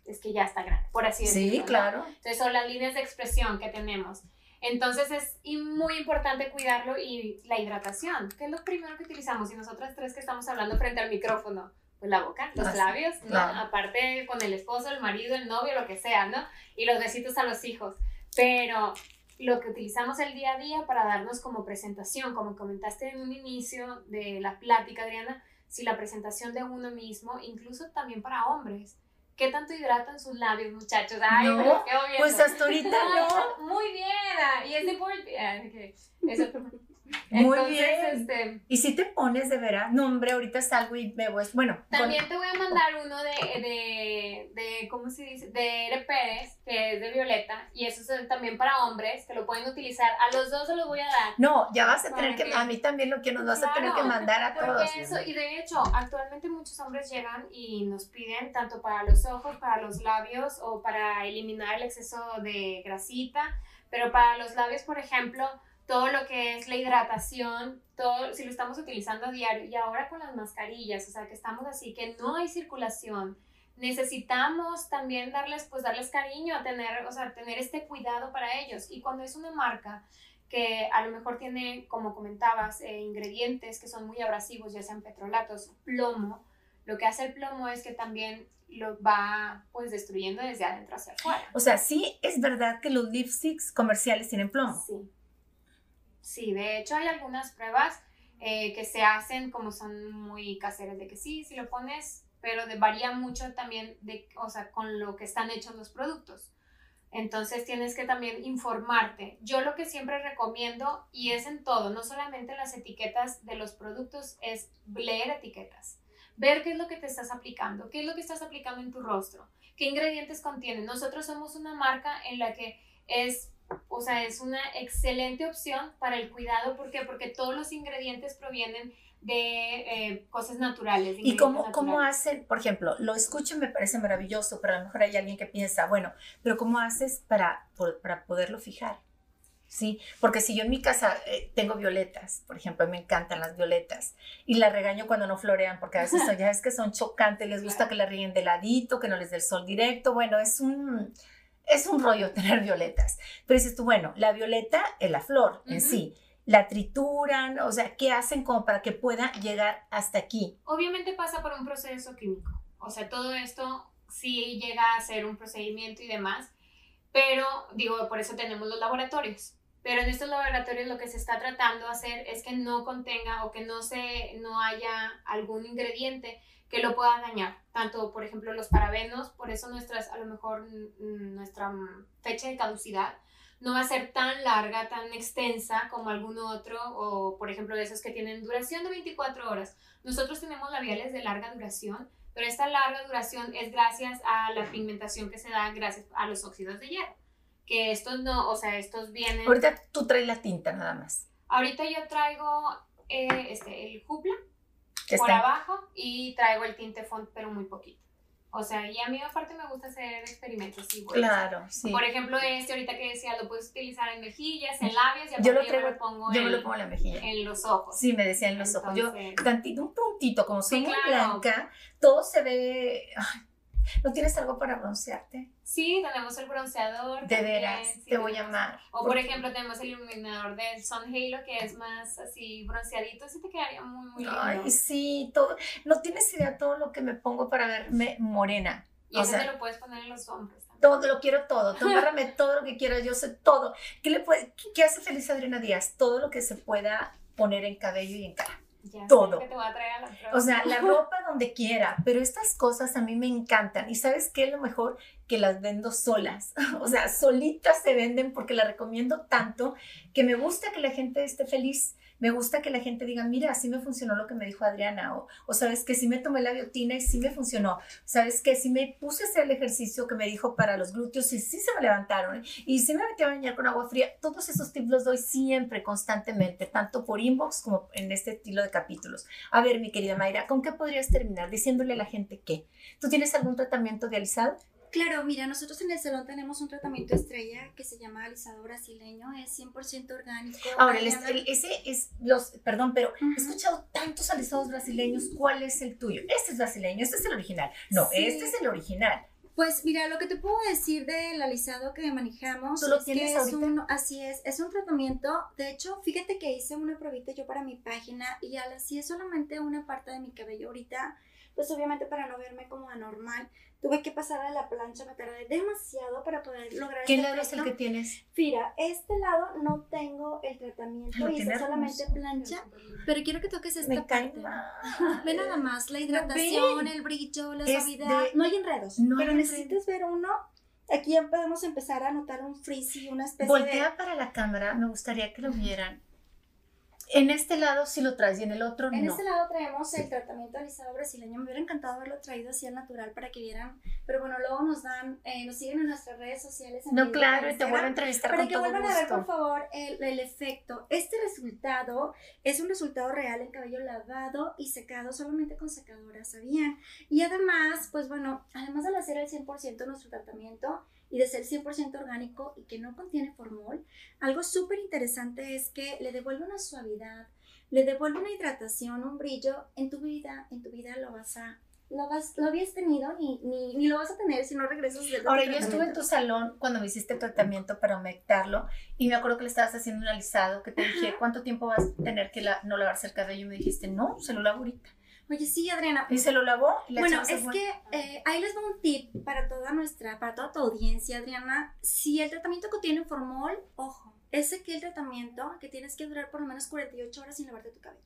es, que ya está grande, por así decirlo. Sí, claro. Entonces son las líneas de expresión que tenemos. Entonces es muy importante cuidarlo y la hidratación, que es lo primero que utilizamos. Y nosotras tres que estamos hablando frente al micrófono, pues la boca, los labios, ¿no? Aparte con el esposo, el marido, el novio, lo que sea, ¿no? Y los besitos a los hijos. Pero lo que utilizamos el día a día para darnos como presentación, como comentaste en un inicio de la plática, Adriana, si la presentación de uno mismo, incluso también para hombres. ¿Qué tanto hidratan sus labios, muchachos? Ay, no, pues hasta ahorita no. Muy bien, ah, y es de por... Ah, eso muy bien. Este, y si te pones de veras, no hombre, ahorita salgo y me voy, bueno. También te voy a mandar uno de, de, de, ¿cómo se dice? De Ere Pérez, que es de Violeta, y eso es también para hombres, que lo pueden utilizar. A los dos se los voy a dar. No, ya vas a tener que, a mí también lo que nos vas a tener que mandar a todos. Eso, y de hecho, actualmente muchos hombres llegan y nos piden tanto para los ojos, para los labios o para eliminar el exceso de grasita, pero para los labios, por ejemplo, todo lo que es la hidratación, todo, si lo estamos utilizando a diario y ahora con las mascarillas, o sea, que estamos así, que no hay circulación, necesitamos también darles, pues darles cariño, a tener, o sea, tener este cuidado para ellos. Y cuando es una marca que a lo mejor tiene, como comentabas, eh, ingredientes que son muy abrasivos, ya sean petrolatos, plomo, lo que hace el plomo es que también lo va pues destruyendo desde adentro hacia afuera. O sea, sí es verdad que los lipsticks comerciales tienen plomo. Sí. Sí, de hecho hay algunas pruebas eh, que se hacen como son muy caseras de que sí, si lo pones, pero varía mucho también de, o sea, con lo que están hechos los productos. Entonces tienes que también informarte. Yo lo que siempre recomiendo, y es en todo, no solamente las etiquetas de los productos, es leer etiquetas. Ver qué es lo que te estás aplicando, qué es lo que estás aplicando en tu rostro, qué ingredientes contienen. Nosotros somos una marca en la que es o sea, es una excelente opción para el cuidado. ¿Por qué? Porque todos los ingredientes provienen de eh, cosas naturales. ¿Y cómo, cómo hacen, por ejemplo, lo escucho y me parece maravilloso, pero a lo mejor hay alguien que piensa, bueno, pero ¿cómo haces para, para poderlo fijar? ¿sí? Porque si yo en mi casa eh, tengo violetas, por ejemplo, me encantan las violetas, y las regaño cuando no florean, porque a veces ya es que son chocantes, les gusta que las ríen de ladito, que no les dé el sol directo, bueno, es un, es un rollo tener violetas. Pero dices tú, bueno, la violeta es la flor en sí, la trituran, o sea, ¿qué hacen como para que pueda llegar hasta aquí? Obviamente pasa por un proceso químico, o sea, todo esto sí llega a ser un procedimiento y demás, pero digo, por eso tenemos los laboratorios. Pero en estos laboratorios lo que se está tratando de hacer es que no contenga o que no, se, no haya algún ingrediente que lo pueda dañar. Tanto, por ejemplo, los parabenos, por eso nuestras, a lo mejor nuestra fecha de caducidad no va a ser tan larga, tan extensa como algún otro, o por ejemplo de esos que tienen duración de 24 horas. Nosotros tenemos labiales de larga duración, pero esta larga duración es gracias a la pigmentación que se da gracias a los óxidos de hierro que estos no, o sea, estos vienen... Ahorita tú traes la tinta nada más. Ahorita yo traigo eh, este, el cupla por abajo y traigo el tinte font, pero muy poquito. O sea, y a mí aparte me gusta hacer experimentos igual. Claro, sí. Por ejemplo, este ahorita que decía, lo puedes utilizar en mejillas, en labios, y yo lo, traigo, yo me lo pongo yo en, me lo pongo en la mejilla. En los ojos. Sí, me decía en los ojos. Yo, tantito, un puntito, como soy muy blanca, todo se ve... ¿No tienes algo para broncearte? Sí, tenemos el bronceador. De veras, te voy a amar. O por ejemplo, tenemos el iluminador del Sun Halo que es más así bronceadito, así te quedaría muy, muy lindo. Ay, sí, todo. No tienes idea todo lo que me pongo para verme morena. Y eso te lo puedes poner en los hombros. También. Todo, lo quiero todo. Tú todo lo que quieras, yo sé todo. ¿Qué, le puede, qué hace feliz a Adriana Díaz? Todo lo que se pueda poner en cabello y en cara todo. o sea, la ropa donde quiera, pero estas cosas a mí me encantan. Y sabes qué es lo mejor? Que las vendo solas. O sea, solitas se venden porque las recomiendo tanto que me gusta que la gente esté feliz me gusta que la gente diga, mira, así me funcionó lo que me dijo Adriana, o, o sabes que sí me tomé la biotina y sí me funcionó, sabes que sí me puse a hacer el ejercicio que me dijo para los glúteos y sí se me levantaron, y sí me metí a bañar con agua fría, todos esos tips los doy siempre, constantemente, tanto por inbox como en este estilo de capítulos. A ver, mi querida Mayra, ¿con qué podrías terminar? Diciéndole a la gente que, ¿tú tienes algún tratamiento de alisado? Claro, mira, nosotros en el salón tenemos un tratamiento estrella que se llama alisado brasileño, es 100% orgánico. Ahora, ese es los, perdón, pero he escuchado tantos alisados brasileños, ¿cuál es el tuyo? Este es brasileño, este es el original. No, este es el original. Pues mira, lo que te puedo decir del alisado que manejamos ¿Tú lo es que es un, así es, es un tratamiento, de hecho, fíjate que hice una probita yo para mi página y así es solamente una parte de mi cabello ahorita, pues obviamente para no verme como anormal, Tuve que pasar a la plancha, me tardé demasiado para poder lograr ¿Qué este lado es el que tienes? Mira, este lado no tengo el tratamiento y es solamente plancha, pero quiero que toques esta me parte. Ve nada más, la hidratación, el brillo, la suavidad. No hay enredos, pero necesitas ver uno Aquí ya podemos empezar a notar un frizzy, una especie Voltea para la cámara, me gustaría que lo vieran. En este lado sí lo traes y en el otro no. En este lado traemos el tratamiento alisado brasileño. Me hubiera encantado haberlo traído así al natural para que vieran. Pero bueno, luego nos dan, eh, nos siguen en nuestras redes sociales. no, claro, y te vuelvo a entrevistar Para que vuelvan a ver, por favor, el, el, efecto. Este resultado es un resultado real en cabello lavado y secado solamente con secadora, ¿sabían? Y además, pues bueno, además de hacer el 100% nuestro tratamiento, y de ser 100% orgánico y que no contiene formol, algo súper interesante es que le devuelve una suavidad, le devuelve una hidratación, un brillo. En tu vida, en tu vida lo vas a lo, vas, lo habías tenido ni, ni, ni, lo vas a tener si no regresas del Ahora, yo estuve en tu salón cuando me hiciste tratamiento para humectarlo y me acuerdo que le estabas haciendo un alisado que te dije, ¿cuánto tiempo vas a tener que la, no lavarse el cabello? Y me dijiste, no, se lo lavo ahorita. Oye, sí, Adriana. ¿Y se lo lavó? bueno, es que eh, ahí les doy un tip para toda nuestra, para toda tu audiencia, Adriana. Si el tratamiento contiene formol, ojo, ese que el tratamiento que tienes que durar por lo menos 48 horas sin lavarte tu cabello.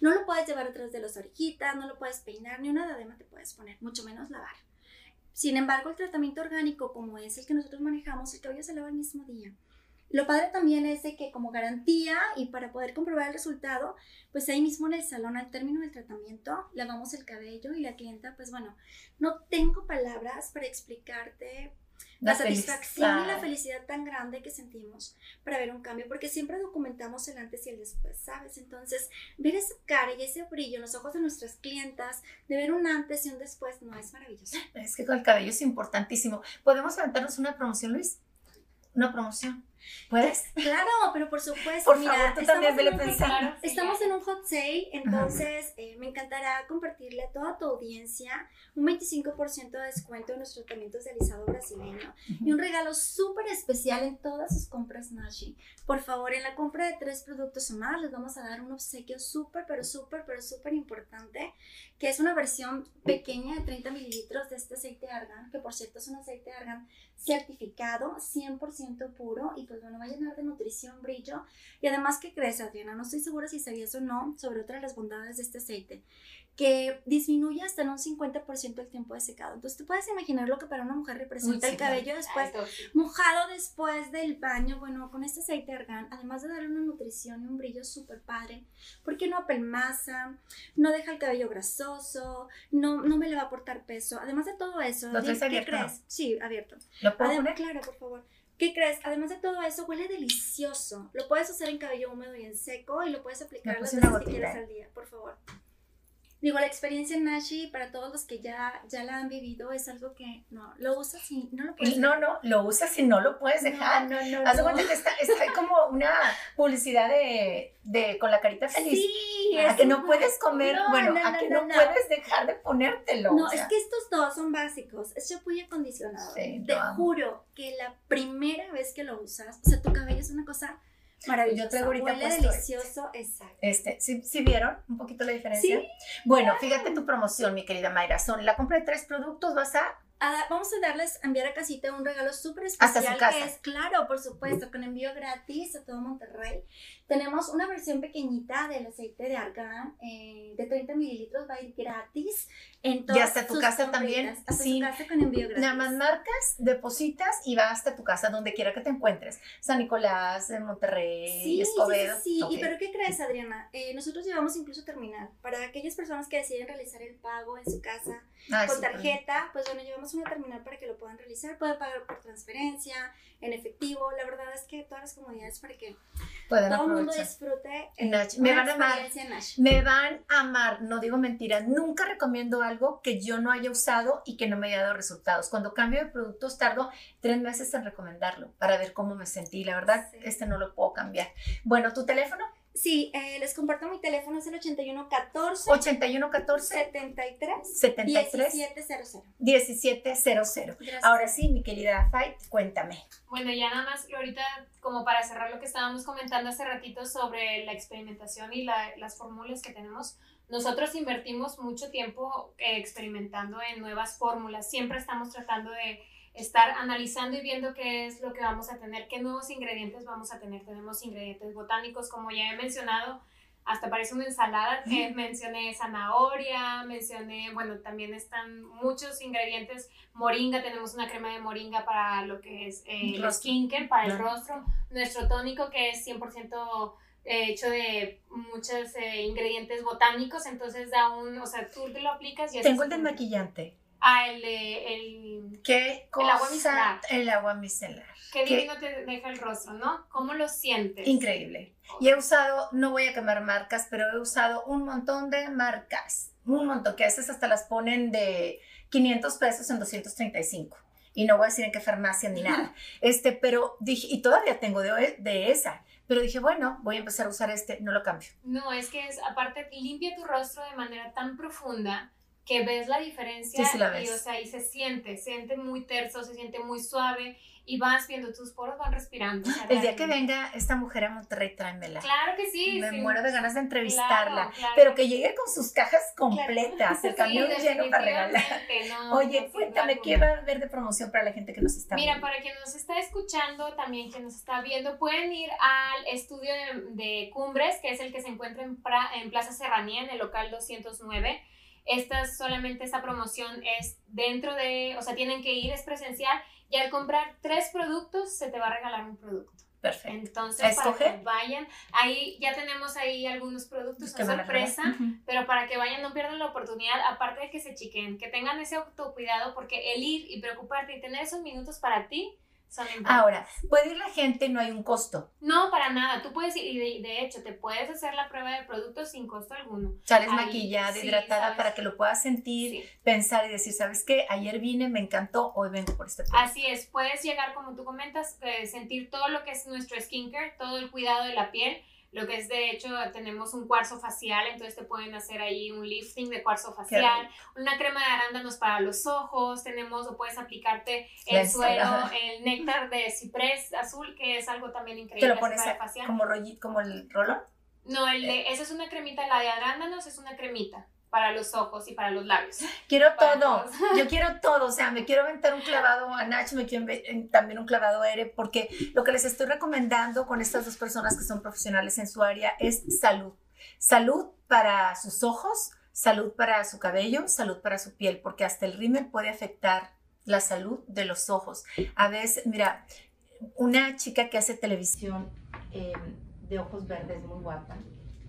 No lo puedes llevar atrás de las orejitas, no lo puedes peinar, ni una diadema te puedes poner, mucho menos lavar. Sin embargo, el tratamiento orgánico, como es el que nosotros manejamos, el cabello se lava el mismo día. Lo padre también es de que como garantía y para poder comprobar el resultado, pues ahí mismo en el salón al término del tratamiento lavamos el cabello y la clienta, pues bueno, no tengo palabras para explicarte la, satisfacción y la felicidad tan grande que sentimos para ver un cambio, porque siempre documentamos el antes y el después, ¿sabes? Entonces, ver esa cara y ese brillo en los ojos de nuestras clientas, de ver un antes y un después, no es maravilloso. Es que con el cabello es importantísimo. ¿Podemos levantarnos una promoción, Luis? Una promoción. ¿Puedes? Claro, pero por supuesto. Por mira, favor, tú también vele pensando. Estamos en un hot sale, entonces eh, me encantará compartirle a toda tu audiencia un 25% de descuento en nuestros tratamientos de alisado brasileño y un regalo súper especial en todas sus compras Nashi. Por favor, en la compra de tres productos o más les vamos a dar un obsequio súper, pero súper, pero súper importante, que es una versión pequeña de 30 mililitros de este aceite de argán, que por cierto es un aceite de argán certificado, 100% puro y pues bueno, va a llenar de nutrición, brillo y además, ¿qué crees, Adriana? No estoy segura si sabías o no sobre otra de las bondades de este aceite, que disminuye hasta en un 50% el tiempo de secado. Entonces, tú puedes imaginar lo que para una mujer representa Uy, el cabello después, Ay, mojado después del baño. Bueno, con este aceite argán, además de darle una nutrición y un brillo súper padre, porque no apelmaza, no deja el cabello grasoso, no, no me le va a aportar peso. Además de todo eso, ¿Lo ¿qué abierto, crees? Sí, abierto. ¿Lo puedo Además, poner? claro, por favor. ¿Qué crees? Además de todo eso, huele delicioso. Lo puedes usar en cabello húmedo y en seco y lo puedes aplicar las veces que quieras ¿eh? al día, por favor. Digo, la experiencia en Nashi, para todos los que ya, ya la han vivido, es algo que no, lo usas y no lo puedes Y No, no, lo usas y no lo puedes dejar. No, no, no. Haz de no. cuenta que está, está como una publicidad de, de con la carita feliz. Sí, a es que no puedes comer, No, bueno, no, a que no, puedes dejar de ponértelo. No, o sea. es que estos dos son básicos. Es shampoo y acondicionador. Sí, Te juro que la primera vez que lo usas, o sea, tu cabello es una cosa maravillosa. Yo traigo ahorita Huele puesto delicioso, exacto. Este, ¿sí, sí vieron un poquito la diferencia? Sí. Bueno, fíjate tu promoción, mi querida Mayra. Son la compra de tres productos, vas a Vamos a darles, enviar a casita un regalo súper Hasta su especial casa. que es, claro, por supuesto, con envío gratis a todo Monterrey. Tenemos una versión pequeñita del aceite de argán eh, de 30 mililitros, va a ir gratis en todas hasta tu casa también, Hasta sí. su casa con envío gratis. Nada más marcas, depositas y va hasta tu casa, donde quiera que te encuentres. San Nicolás, en Monterrey, Sí, Escobedo. sí, sí, sí. Ok. ¿Y pero qué crees, Adriana? Eh, nosotros llevamos incluso terminal. Para aquellas personas que deciden realizar el pago en su casa Ay, con bien. tarjeta, pues bueno, llevamos una terminal para que lo puedan realizar. Pueden pagar por transferencia, en efectivo. La verdad es que todas las comodidades para que Pueden todo el mundo disfrute eh, Nash, me van a amar. Nash. Me van a amar, no digo mentira, nunca recomiendo algo que yo no haya usado y que no me haya dado resultados. Cuando cambio de productos tardo tres meses en recomendarlo para ver cómo me sentí. La verdad, Sí. este no lo puedo cambiar. Bueno, ¿tu teléfono? Sí, eh, les comparto mi teléfono, es el 8114 8114 73 73 1700. 1700. Gracias. Ahora sí, mi querida Fight, cuéntame. Bueno, ya nada más ahorita, como para cerrar lo que estábamos comentando hace ratito sobre la experimentación y la- las fórmulas que tenemos, nosotros invertimos mucho tiempo eh, experimentando en nuevas fórmulas. Siempre estamos tratando de estar analizando y viendo qué es lo que vamos a tener, qué nuevos ingredientes vamos a tener. Tenemos ingredientes botánicos, como ya he mencionado, hasta parece una ensalada. Eh, mencioné zanahoria, mencioné, bueno, también están muchos ingredientes. Moringa, tenemos una crema de moringa para lo que es eh, el skincare, para el rostro. Nuestro tónico que es 100% eh, hecho de muchos eh, ingredientes botánicos, entonces da un, o sea, tú te lo aplicas y Tengo el del maquillante. Ah, el de, el, ¿Qué El agua cosa? micelar. El agua micelar. qué ¿Qué? divino te deja el rostro, ¿no? ¿Cómo lo sientes? Increíble. Y he usado, no voy a quemar marcas, pero he usado un montón de marcas. Un montón, que a veces hasta las ponen de 500 pesos en 235. Y no voy a decir en qué farmacia ni nada. Este, pero dije, y todavía tengo de, de esa. Pero dije, bueno, voy a empezar a usar este, no lo cambio. No, es que es, aparte, limpia tu rostro de manera tan profunda que ves la diferencia Sí, sí la y, o sea, y se siente, se siente muy terso, se siente muy suave y vas viendo tus poros van respirando. o sea, El día que venga esta mujer a Monterrey, tráemela. Claro que sí. Me sí. muero de ganas de entrevistarla. Claro, claro. Pero que llegue con sus cajas completas, el Sí, camión lleno para regalar. no, Oye, no, cuéntame, ¿qué va a haber de promoción para la gente que nos está Mira, viendo? para quien nos está escuchando, también quien nos está viendo, pueden ir al estudio de, de Cumbres, que es el que se encuentra en, Pra- en Plaza Serranía, en el local 209. Esta solamente esta promoción es dentro de, o sea, tienen que ir, es presencial, y al comprar tres productos se te va a regalar un producto. Perfecto. Entonces, ¿A para que vayan, ahí ya tenemos ahí algunos productos, son sorpresa, pero para que vayan no pierdan la oportunidad, aparte de que se chiquen, que tengan ese autocuidado, porque el ir y preocuparte y tener esos minutos para ti son Ahora, puede ir la gente, no hay un costo. No, para nada. Tú puedes ir, y de, hecho, te puedes hacer la prueba de producto sin costo alguno. Sales maquillada, hidratada, para que lo puedas sentir, pensar y decir, ¿sabes qué? Ayer vine, me encantó, hoy vengo por este producto. Así es, puedes llegar, como tú comentas, eh, sentir todo lo que es nuestro skincare, todo el cuidado de la piel lo que es de hecho, tenemos un cuarzo facial, entonces te pueden hacer ahí un lifting de cuarzo facial, una crema de arándanos para los ojos, tenemos o puedes aplicarte el suero, el néctar de ciprés azul, que es algo también increíble. ¿Te lo pones facial. como, como el rolón? No, el de, esa es una cremita, la de arándanos es una cremita para los ojos y para los labios. Quiero todo, yo quiero todo, o sea, me quiero aventar un clavado a Nach, me quiero también un clavado a Ere, porque lo que les estoy recomendando con estas dos personas que son profesionales en su área es salud. Salud para sus ojos, salud para su cabello, salud para su piel, porque hasta el rímel puede afectar la salud de los ojos. A veces, mira, una chica que hace televisión eh, de ojos verdes, muy guapa,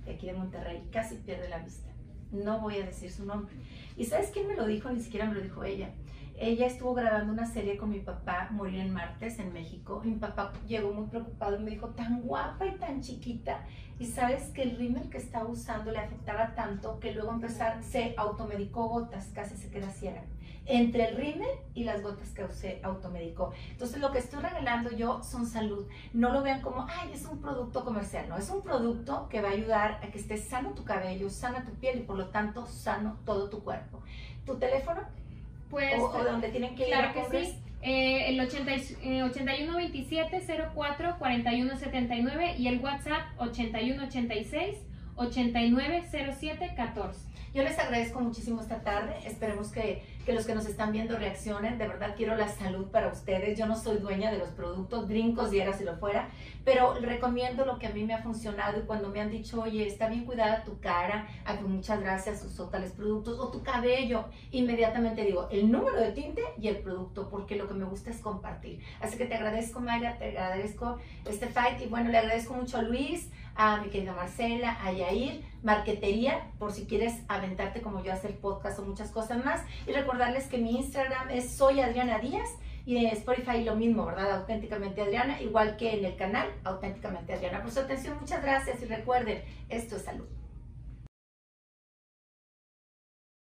de aquí de Monterrey, casi pierde la vista no voy a decir su nombre. ¿Y sabes quién me lo dijo? Ni siquiera me lo dijo ella. Ella estuvo grabando una serie con mi papá, Morir en Martes, en México. Y mi papá llegó muy preocupado y me dijo, tan guapa y tan chiquita. Y sabes que el rímel que estaba usando le afectaba tanto que luego empezar, se automedicó gotas, casi se queda ciega entre el rímel y las gotas que usé automedicó. Entonces lo que estoy regalando yo son salud. No lo vean como, ay, es un producto comercial. No, es un producto que va a ayudar a que esté sano tu cabello, sana tu piel y por lo tanto sano todo tu cuerpo. ¿Tu teléfono? Pues, o, donde tienen que ir a que sí. Eh, el 80, eh, 8127 04 4179 y el WhatsApp 8186 8907 14. Yo les agradezco muchísimo esta tarde. Esperemos que, que, los que nos están viendo reaccionen. De verdad quiero la salud para ustedes. Yo no soy dueña de los productos, brincos, diera si lo fuera, pero recomiendo lo que a mí me ha funcionado y cuando me han dicho, oye, está bien cuidada tu cara, a muchas gracias, usó tales productos, o tu cabello, inmediatamente digo el número de tinte y el producto, porque lo que me gusta es compartir. Así que te agradezco, Mayra, te agradezco este fight y bueno, le agradezco mucho a Luis, a mi querida Marcela, a Yair, Marquetería, por si quieres aventarte como yo a hacer podcast o muchas cosas más. Y recordarles que mi Instagram es soy Adriana Díaz y en Spotify lo mismo, ¿verdad? Auténticamente Adriana, igual que en el canal Auténticamente Adriana. Por su atención, muchas gracias y recuerden, esto es salud.